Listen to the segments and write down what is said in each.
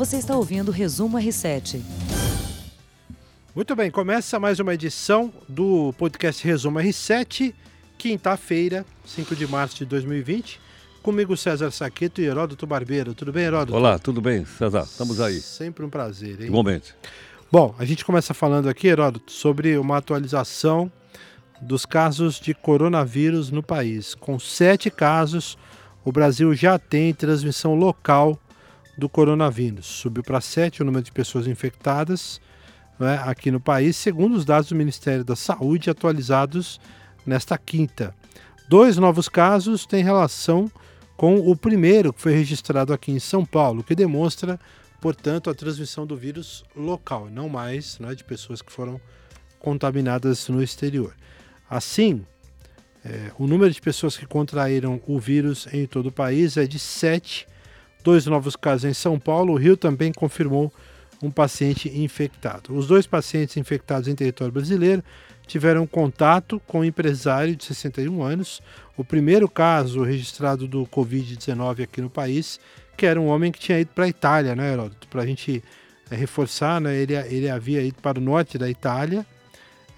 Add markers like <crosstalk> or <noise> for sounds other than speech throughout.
Você está ouvindo o Resumo R7. Muito bem, começa mais uma edição do podcast Resumo R7, quinta-feira, 5 de março de 2020. Comigo César Saqueto e Heródoto Barbeiro. Tudo bem, Heródoto? Olá, tudo bem, César? Estamos aí. Sempre um prazer, hein? Igualmente. Bom, a gente começa falando aqui, Heródoto, sobre uma atualização dos casos de coronavírus no país. Com sete casos, o Brasil já tem transmissão local do coronavírus. Subiu para sete o número de pessoas infectadas né, aqui no país, segundo os dados do Ministério da Saúde atualizados nesta quinta. Dois novos casos têm relação com o primeiro que foi registrado aqui em São Paulo, que demonstra, portanto, a transmissão do vírus local, não mais né, de pessoas que foram contaminadas no exterior. Assim, é, o número de pessoas que contraíram o vírus em todo o país é de 7, dois novos casos em São Paulo. O Rio também confirmou um paciente infectado. Os dois pacientes infectados em território brasileiro tiveram contato com um empresário de 61 anos. O primeiro caso registrado do Covid-19 aqui no país, que era um homem que tinha ido para a Itália, né, Heródoto? Para a gente é, reforçar, né, ele, ele havia ido para o norte da Itália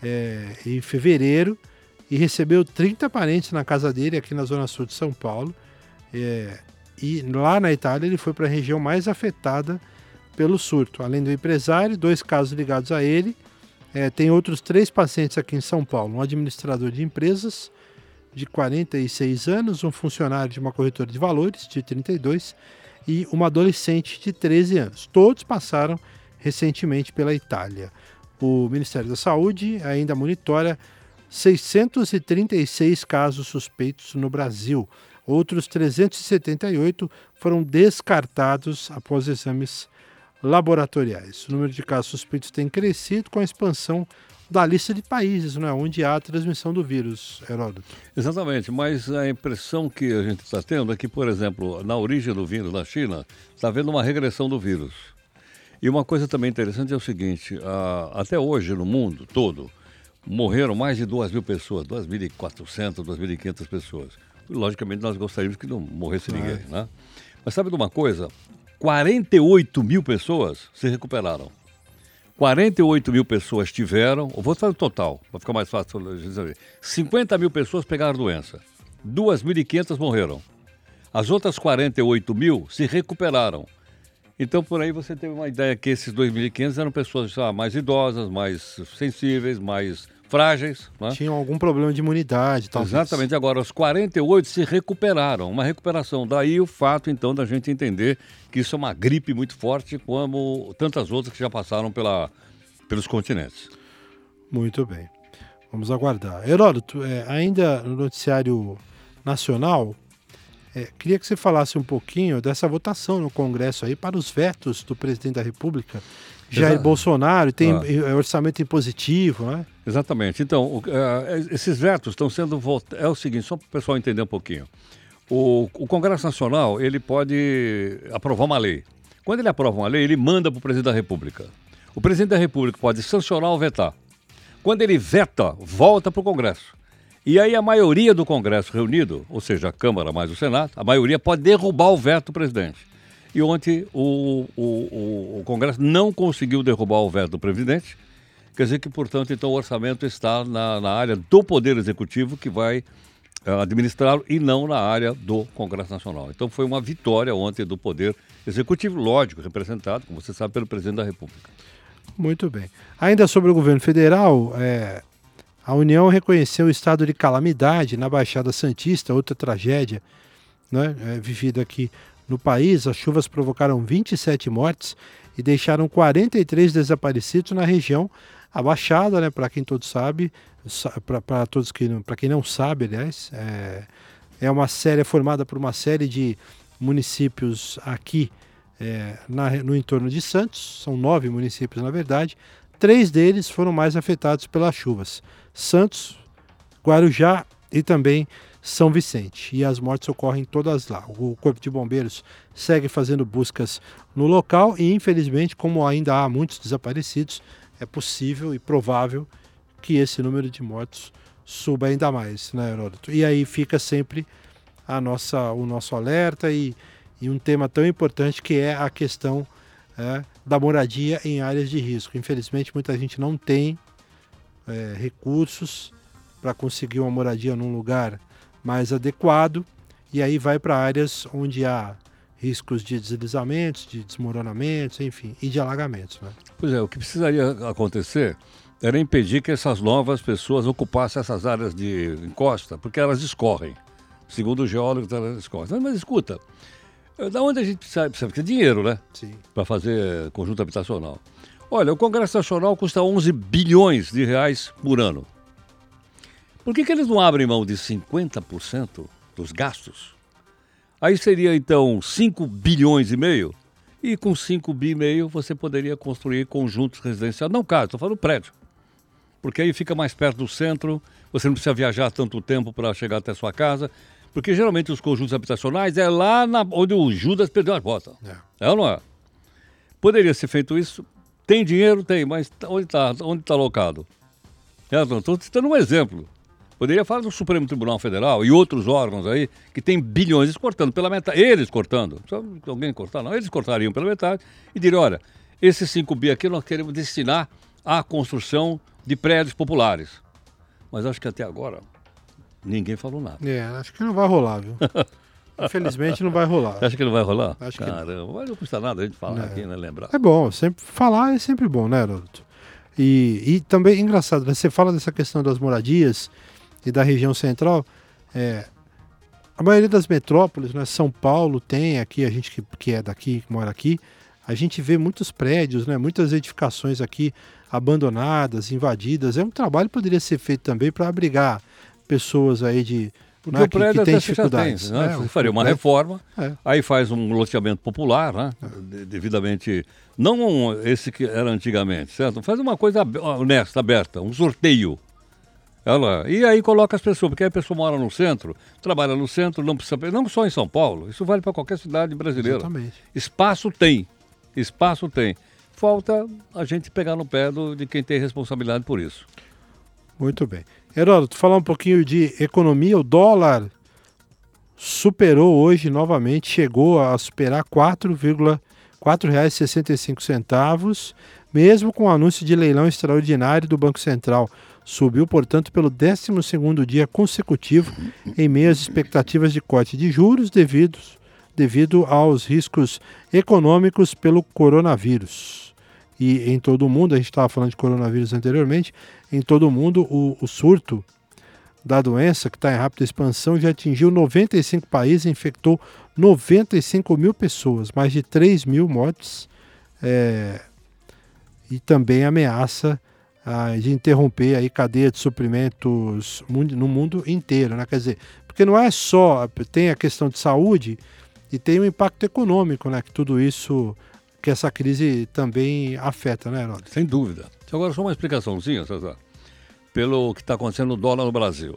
é, em fevereiro e recebeu 30 parentes na casa dele, aqui na zona sul de São Paulo. É, e lá na Itália ele foi para a região mais afetada pelo surto. Além do empresário, dois casos ligados a ele. É, tem outros três pacientes aqui em São Paulo: um administrador de empresas de 46 anos, um funcionário de uma corretora de valores de 32 e uma adolescente de 13 anos. Todos passaram recentemente pela Itália. O Ministério da Saúde ainda monitora 636 casos suspeitos no Brasil. Outros 378 foram descartados após exames laboratoriais. O número de casos suspeitos tem crescido com a expansão da lista de países né, onde há a transmissão do vírus, Heródoto. Exatamente, mas a impressão que a gente está tendo é que, por exemplo, na origem do vírus, na China, está havendo uma regressão do vírus. E uma coisa também interessante é o seguinte: até hoje, no mundo todo, morreram mais de 2 mil pessoas, 2.400, 2.500 pessoas. Logicamente, nós gostaríamos que não morresse ninguém, né? Mas sabe de uma coisa? 48 mil pessoas se recuperaram. 48 mil pessoas tiveram, vou fazer o total, vai ficar mais fácil de saber. 50 mil pessoas pegaram a doença, 2.500 morreram. As outras 48 mil se recuperaram. Então, por aí você teve uma ideia que esses 2.500 eram pessoas mais idosas, mais sensíveis, mais frágeis. Né? Tinham algum problema de imunidade. Talvez. Exatamente. Agora, os 48 se recuperaram. Uma recuperação. Daí o fato, então, da gente entender que isso é uma gripe muito forte, como tantas outras que já passaram pela, pelos continentes. Muito bem. Vamos aguardar. Heródoto, é, ainda no noticiário nacional, é, queria que você falasse um pouquinho dessa votação no Congresso aí para os vetos do presidente da República, Jair Exato. Bolsonaro, tem ah. É, orçamento impositivo, né? Exatamente. Então, o, uh, esses vetos estão sendo votados. É o seguinte, só para o pessoal entender um pouquinho. O, o, Congresso Nacional ele pode aprovar uma lei. Quando ele aprova uma lei, ele manda para o presidente da República. O presidente da República pode sancionar ou vetar. Quando ele veta, volta para o Congresso. E aí a maioria do Congresso reunido, ou seja, a Câmara mais o Senado, a maioria pode derrubar o veto do presidente. E ontem o, o, o, Congresso não conseguiu derrubar o veto do presidente, quer dizer que, portanto, então o orçamento está na, na área do Poder Executivo que vai uh, administrá-lo e não na área do Congresso Nacional. Então foi uma vitória ontem do Poder Executivo, lógico, representado, como você sabe, pelo Presidente da República. Muito bem. Ainda sobre o governo federal, é, a União reconheceu o estado de calamidade na Baixada Santista, outra tragédia né, é, vivida aqui no país. As chuvas provocaram 27 mortes e deixaram 43 desaparecidos na região. A Baixada, né, para quem todos sabe, para todos que para quem não sabe, aliás, é, é uma série formada por uma série de municípios aqui é, na, no entorno de Santos. São nove municípios, na verdade. Três deles foram mais afetados pelas chuvas. Santos, Guarujá e também São Vicente. E as mortes ocorrem todas lá. O Corpo de Bombeiros segue fazendo buscas no local e, infelizmente, como ainda há muitos desaparecidos, é possível e provável que esse número de mortos suba ainda mais, né, Heródoto? E aí fica sempre a nossa, o nosso alerta e, e um tema tão importante que é a questão é, da moradia em áreas de risco. Infelizmente, muita gente não tem é, recursos para conseguir uma moradia num lugar mais adequado e aí vai para áreas onde há riscos de deslizamentos, de desmoronamentos, enfim, e de alagamentos. Né? Pois é, o que precisaria acontecer era impedir que essas novas pessoas ocupassem essas áreas de encosta, porque elas escorrem. Segundo o geólogo, elas escorrem. Mas escuta, da onde a gente precisa, precisa é dinheiro, né? Sim. Para fazer conjunto habitacional. Olha, o Congresso Nacional custa 11 bilhões de reais por ano. Por que, que eles não abrem mão de 50% dos gastos? Aí seria então 5 bilhões e meio. E com 5 bi e meio você poderia construir conjuntos residenciais. Não casa, estou falando prédio. Porque aí fica mais perto do centro, você não precisa viajar tanto tempo para chegar até a sua casa. Porque geralmente os conjuntos habitacionais é lá na, onde o Judas perdeu as botas. É. é ou não é? Poderia ser feito isso. Tem dinheiro? Tem, mas onde está onde tá alocado? É, estou citando um exemplo. Poderia falar do Supremo Tribunal Federal e outros órgãos aí que tem bilhões cortando pela metade. Eles cortando. Só alguém cortar, não. Eles cortariam pela metade e diriam: olha, esses 5 bi aqui nós queremos destinar à construção de prédios populares. Mas acho que até agora ninguém falou nada. É, acho que não vai rolar, viu? <laughs> Infelizmente não vai rolar. Você acha que não vai rolar? Acho Caramba, que não. mas não custa nada a gente falar é. aqui, né? Lembrar. É bom, sempre falar é sempre bom, né, Heródoto? E, e também engraçado, né? você fala dessa questão das moradias e da região central, é, a maioria das metrópoles, né, São Paulo tem aqui, a gente que, que é daqui, que mora aqui, a gente vê muitos prédios, né, muitas edificações aqui abandonadas, invadidas. É um trabalho que poderia ser feito também para abrigar pessoas aí de porque né, o prédio que, que tem dificuldades. Tem, né? Você faria uma reforma, é. aí faz um loteamento popular, né? É. devidamente. Não esse que era antigamente, certo? Faz uma coisa honesta, aberta, um sorteio. Ela, e aí coloca as pessoas, porque a pessoa mora no centro, trabalha no centro, não precisa. Não só em São Paulo, isso vale para qualquer cidade brasileira. Exatamente. Espaço tem. Espaço tem. Falta a gente pegar no pé do, de quem tem responsabilidade por isso. Muito bem. Heródoto, falar um pouquinho de economia, o dólar superou hoje novamente, chegou a superar R$ 4,65, mesmo com o anúncio de leilão extraordinário do Banco Central. Subiu, portanto, pelo 12º dia consecutivo, em meio às expectativas de corte de juros devido, devido aos riscos econômicos pelo coronavírus. E em todo o mundo, a gente estava falando de coronavírus anteriormente, em todo o mundo o, o surto da doença, que está em rápida expansão, já atingiu 95 países, infectou 95 mil pessoas, mais de 3 mil mortes, é, e também ameaça ah, de interromper aí cadeia de suprimentos no mundo inteiro, né? Quer dizer, porque não é só tem a questão de saúde e tem o impacto econômico, né? Que tudo isso que essa crise também afeta, né, Heródoto? Sem dúvida. Agora só uma explicaçãozinha, César, pelo que está acontecendo no dólar no Brasil.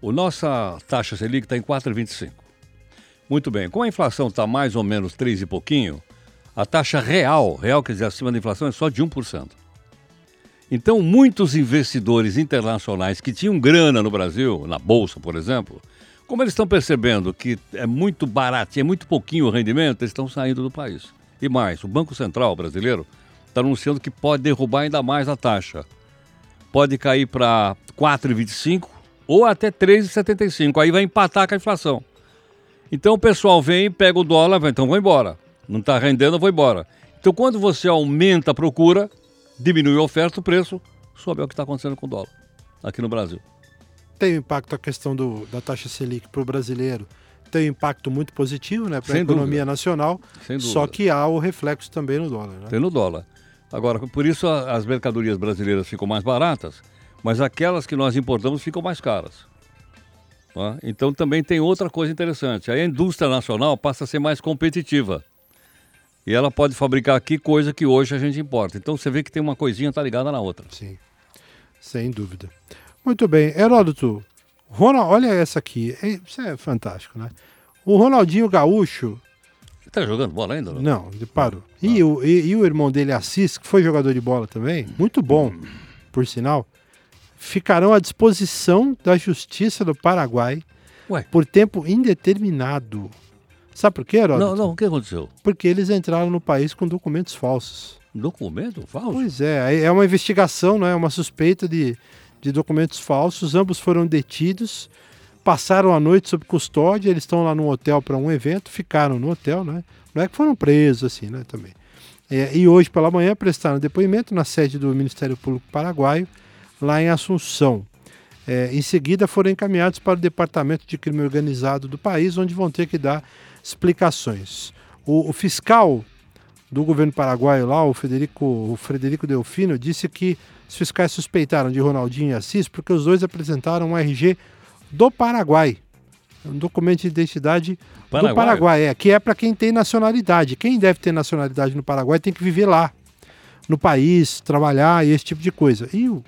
O nossa taxa Selic está em 4,25. Muito bem, como a inflação está mais ou menos 3 e pouquinho, a taxa real, real quer dizer acima da inflação, é só de 1%. Então, muitos investidores internacionais que tinham grana no Brasil, na Bolsa, por exemplo, como eles estão percebendo que é muito barato, é muito pouquinho o rendimento, eles estão saindo do país. E mais, o Banco Central brasileiro está anunciando que pode derrubar ainda mais a taxa. Pode cair para 4,25 ou até 3,75. Aí vai empatar com a inflação. Então o pessoal vem, pega o dólar, vai, então vou embora. Não está rendendo, eu vou embora. Então quando você aumenta a procura, diminui a oferta, o preço sobe. É o que está acontecendo com o dólar aqui no Brasil. Tem impacto a questão do, da taxa Selic para o brasileiro. Tem um impacto muito positivo né, para a economia dúvida. nacional, só que há o reflexo também no dólar. Né? Tem no dólar. Agora, por isso as mercadorias brasileiras ficam mais baratas, mas aquelas que nós importamos ficam mais caras. Tá? Então também tem outra coisa interessante. A indústria nacional passa a ser mais competitiva. E ela pode fabricar aqui coisa que hoje a gente importa. Então você vê que tem uma coisinha tá ligada na outra. Sim, sem dúvida. Muito bem. Heródoto, Ronald, olha essa aqui. Isso é fantástico, né? O Ronaldinho Gaúcho Tá jogando bola ainda? Não, não ele parou. E, o, e, e, o irmão dele, Assis, que foi jogador de bola também, muito bom, por sinal, ficarão à disposição da Justiça do Paraguai Ué. por tempo indeterminado. Sabe por quê, Heródoto? Não, não, o que aconteceu? Porque eles entraram no país com documentos falsos. Documento falso? Pois é, é uma investigação, não é uma suspeita de, de documentos falsos. Ambos foram detidos, passaram a noite sob custódia. Eles estão lá no hotel para um evento, ficaram no hotel, né? Não é que foram presos assim, né? Também. É, e hoje pela manhã prestaram depoimento na sede do Ministério Público Paraguaio, lá em Assunção. É, em seguida foram encaminhados para o Departamento de Crime Organizado do país, onde vão ter que dar explicações. O, o fiscal do governo paraguaio lá, o Federico, o Frederico Delfino, disse que os fiscais suspeitaram de Ronaldinho e Assis porque os dois apresentaram um RG do Paraguai. Um documento de identidade Paraguai? do Paraguai, é, que é para quem tem nacionalidade. Quem deve ter nacionalidade no Paraguai tem que viver lá, no país, trabalhar e esse tipo de coisa. E o,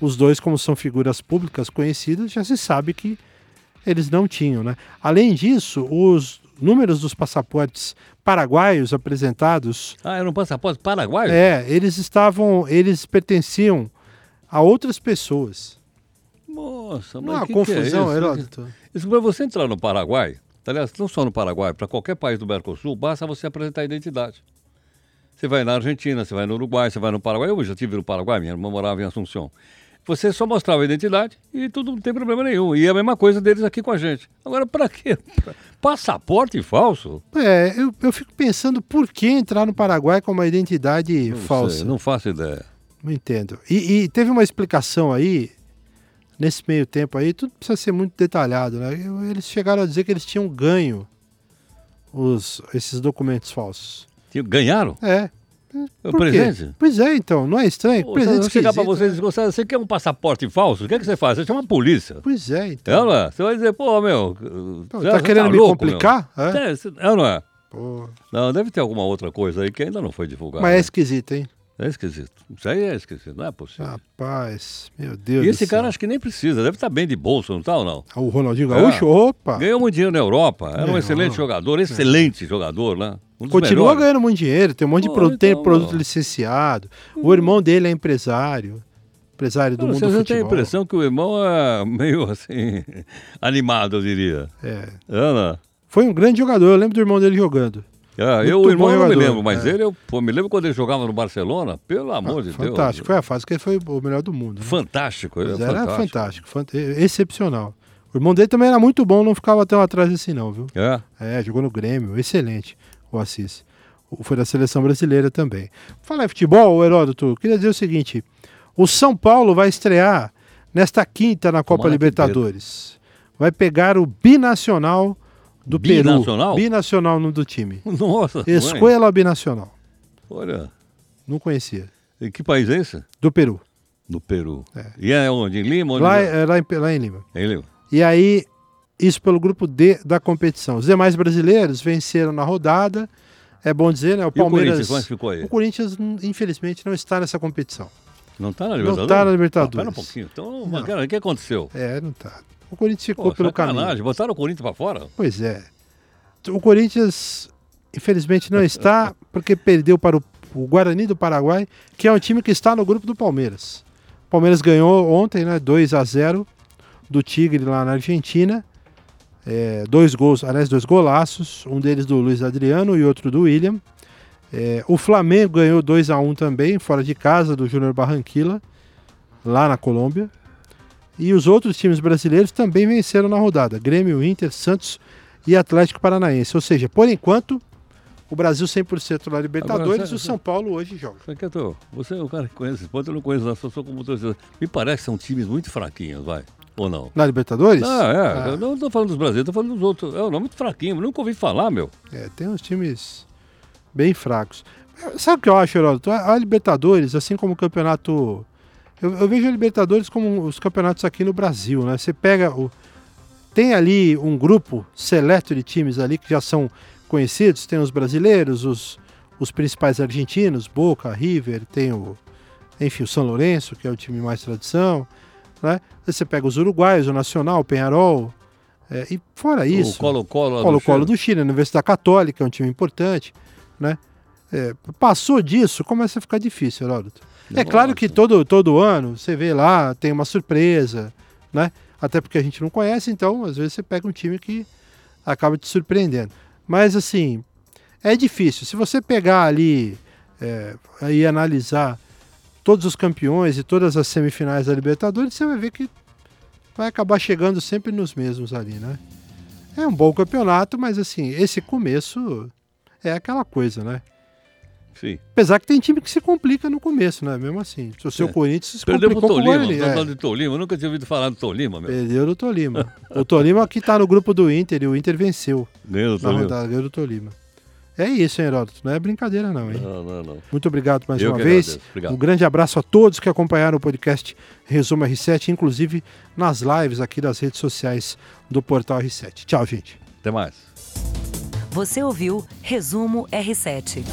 os dois, como são figuras públicas conhecidas, já se sabe que eles não tinham. Né? Além disso, os números dos passaportes paraguaios apresentados. Ah, era um passaporte paraguaio? É, eles estavam. Eles pertenciam a outras pessoas. Nossa, mas há que confusão, que é isso? Heródoto. Isso para você entrar no Paraguai, aliás, não só no Paraguai, para qualquer país do Mercosul, basta você apresentar a identidade. Você vai na Argentina, você vai no Uruguai, você vai no Paraguai. Eu já estive no Paraguai, minha irmã morava em Assunção. Você só mostrava a identidade e tudo não tem problema nenhum. E é a mesma coisa deles aqui com a gente. Agora, para quê? <laughs> Passaporte falso? É, eu, eu fico pensando por que entrar no Paraguai com uma identidade Não falsa. sei, não faço ideia. Não entendo. E, e teve uma explicação aí, nesse meio tempo aí, tudo precisa ser muito detalhado, né? Eles chegaram a dizer que eles tinham ganho os, esses documentos falsos. Ganharam? É. É Por quê? presente? Pois é, então. Não é estranho? Pô, presente se chegar para vocês né? e gostar, você quer um passaporte falso? O que, é que você faz? Você chama a polícia. Pois é, então. É, não é? Você vai dizer, pô, meu. Pô, você- tá você querendo me louco, complicar? meu. É? É, você- é ou não é? Pô, Não, deve ter alguma outra coisa aí que ainda não foi divulgada. Mas é né? esquisito, hein? É esquisito. Isso aí é esquisito, não é possível. Rapaz, meu Deus e esse cara céu. acho que nem precisa, deve estar bem de bolso, não tá ou não? O Ronaldinho É. Gaúcho? Opa! Ganhou muito dinheiro na Europa, era um excelente jogador, excelente jogador, né? Um Continua melhores. ganhando muito dinheiro, tem um monte de Pô, produto, tem então, produto ó. licenciado. O irmão dele é empresário, empresário do Não, mundo Você do futebol. tem a impressão que o irmão é meio assim, <laughs> animado, eu diria. É. É, né? Foi um grande jogador, eu lembro do irmão dele jogando. É, eu, o irmão, eu não me lembro, mas é. ele, eu pô, me lembro quando ele jogava no Barcelona, pelo amor de Deus. fantástico, foi a fase que ele foi o melhor do mundo. né? Fantástico, ele é era fantástico. fantástico, fant- excepcional. O irmão dele também era muito bom, não ficava tão atrás assim não, viu? É. É, jogou no Grêmio, excelente o Assis. Foi da seleção brasileira também. Falar em futebol, Heródoto, queria dizer o seguinte: o São Paulo vai estrear nesta quinta na Copa Libertadores. Vai pegar o binacional do Binacional? Peru. Binacional no do time. Nossa, mãe. Escola Binacional. olha, Não conhecia. em que país é esse? Do Peru. No Peru. É. E é onde? Em Lima? Onde Lá, é? é, lá, em, lá em Lima. Em Lima. E aí, isso pelo grupo D da competição. Os demais brasileiros venceram na rodada. É bom dizer, né? O E o Palmeiras. Corinthians, é? O Corinthians, infelizmente, não está nessa competição. Não está na Não Libertadores? tá na Libertadores. Ah, pera um pouquinho. Então, Não. cara, o que aconteceu? É, não está. O Corinthians ficou Pô, pelo sacanagem, caminho. botaram o Corinthians para fora? Pois é. O Corinthians, infelizmente, não está <laughs> porque perdeu para o, o Guarani do Paraguai, que é um time que está no grupo do Palmeiras. O Palmeiras ganhou ontem, né? 2 a 0 do Tigre lá na Argentina. É, dois gols, aliás, dois golaços, um deles do Luiz Adriano e outro do William. É, o Flamengo ganhou 2 a 1 também, fora de casa, do Júnior Barranquilla, lá na Colômbia. E os outros times brasileiros também venceram na rodada: Grêmio, Inter, Santos e Atlético Paranaense. Ou seja, por enquanto, o Brasil 100% na Libertadores Agora, e o São Paulo hoje joga. Você é o cara que conhece esse ponto, eu não conheço, só sou como torcedor. Me parece que são times muito fraquinhos, vai. Ou não? Na Libertadores? Não, é, Ah, eu não tô falando dos brasileiros, tô falando dos outros. É um nome muito fraquinho, nunca ouvi falar, meu. é, tem uns times bem fracos. Sabe o que eu acho, Heródoto? A a Libertadores, assim como o campeonato. Eu, eu vejo a Libertadores como os campeonatos aqui no Brasil, né? Você pega o. Tem ali um grupo seleto de times ali que já são conhecidos, tem os brasileiros, os, os principais argentinos, Boca, River, tem o. Enfim, o São Lourenço, que é o time mais tradição. Né? Aí Você pega os uruguaios, o Nacional, o Penharol. é, e fora isso. O Colo-Colo do Colo-Colo do Chile, a Universidade Católica, é um time importante, né? É, passou disso, começa a ficar difícil, Heródoto. É claro que todo, todo ano você vê lá, tem uma surpresa, né? Até porque a gente não conhece, então às vezes você pega um time que acaba te surpreendendo. Mas assim, é difícil. Se você pegar ali é, e analisar todos os campeões e todas as semifinais da Libertadores, você vai ver que vai acabar chegando sempre nos mesmos ali, né? É um bom campeonato, mas assim, esse começo é aquela coisa, né? Sim. Apesar que tem time que se complica no começo, né? Mesmo assim. O seu é. Corinthians se Perdeu complicou pro Tolima, com o. É. do Tolima. Eu nunca tinha ouvido falar do Tolima, meu. Perdeu do Tolima. o Tolima que tá no grupo do Inter e o Inter venceu. Ganhou do Tolima. Rodada, ganhou do Tolima. É isso, hein, Heródoto? Não é brincadeira, não, hein? Não, não, não. Muito obrigado mais Eu uma vez. Um grande abraço a todos que acompanharam o podcast Resumo R7, inclusive nas lives aqui das redes sociais do Portal R7. Tchau, gente. Até mais. Você ouviu Resumo R7.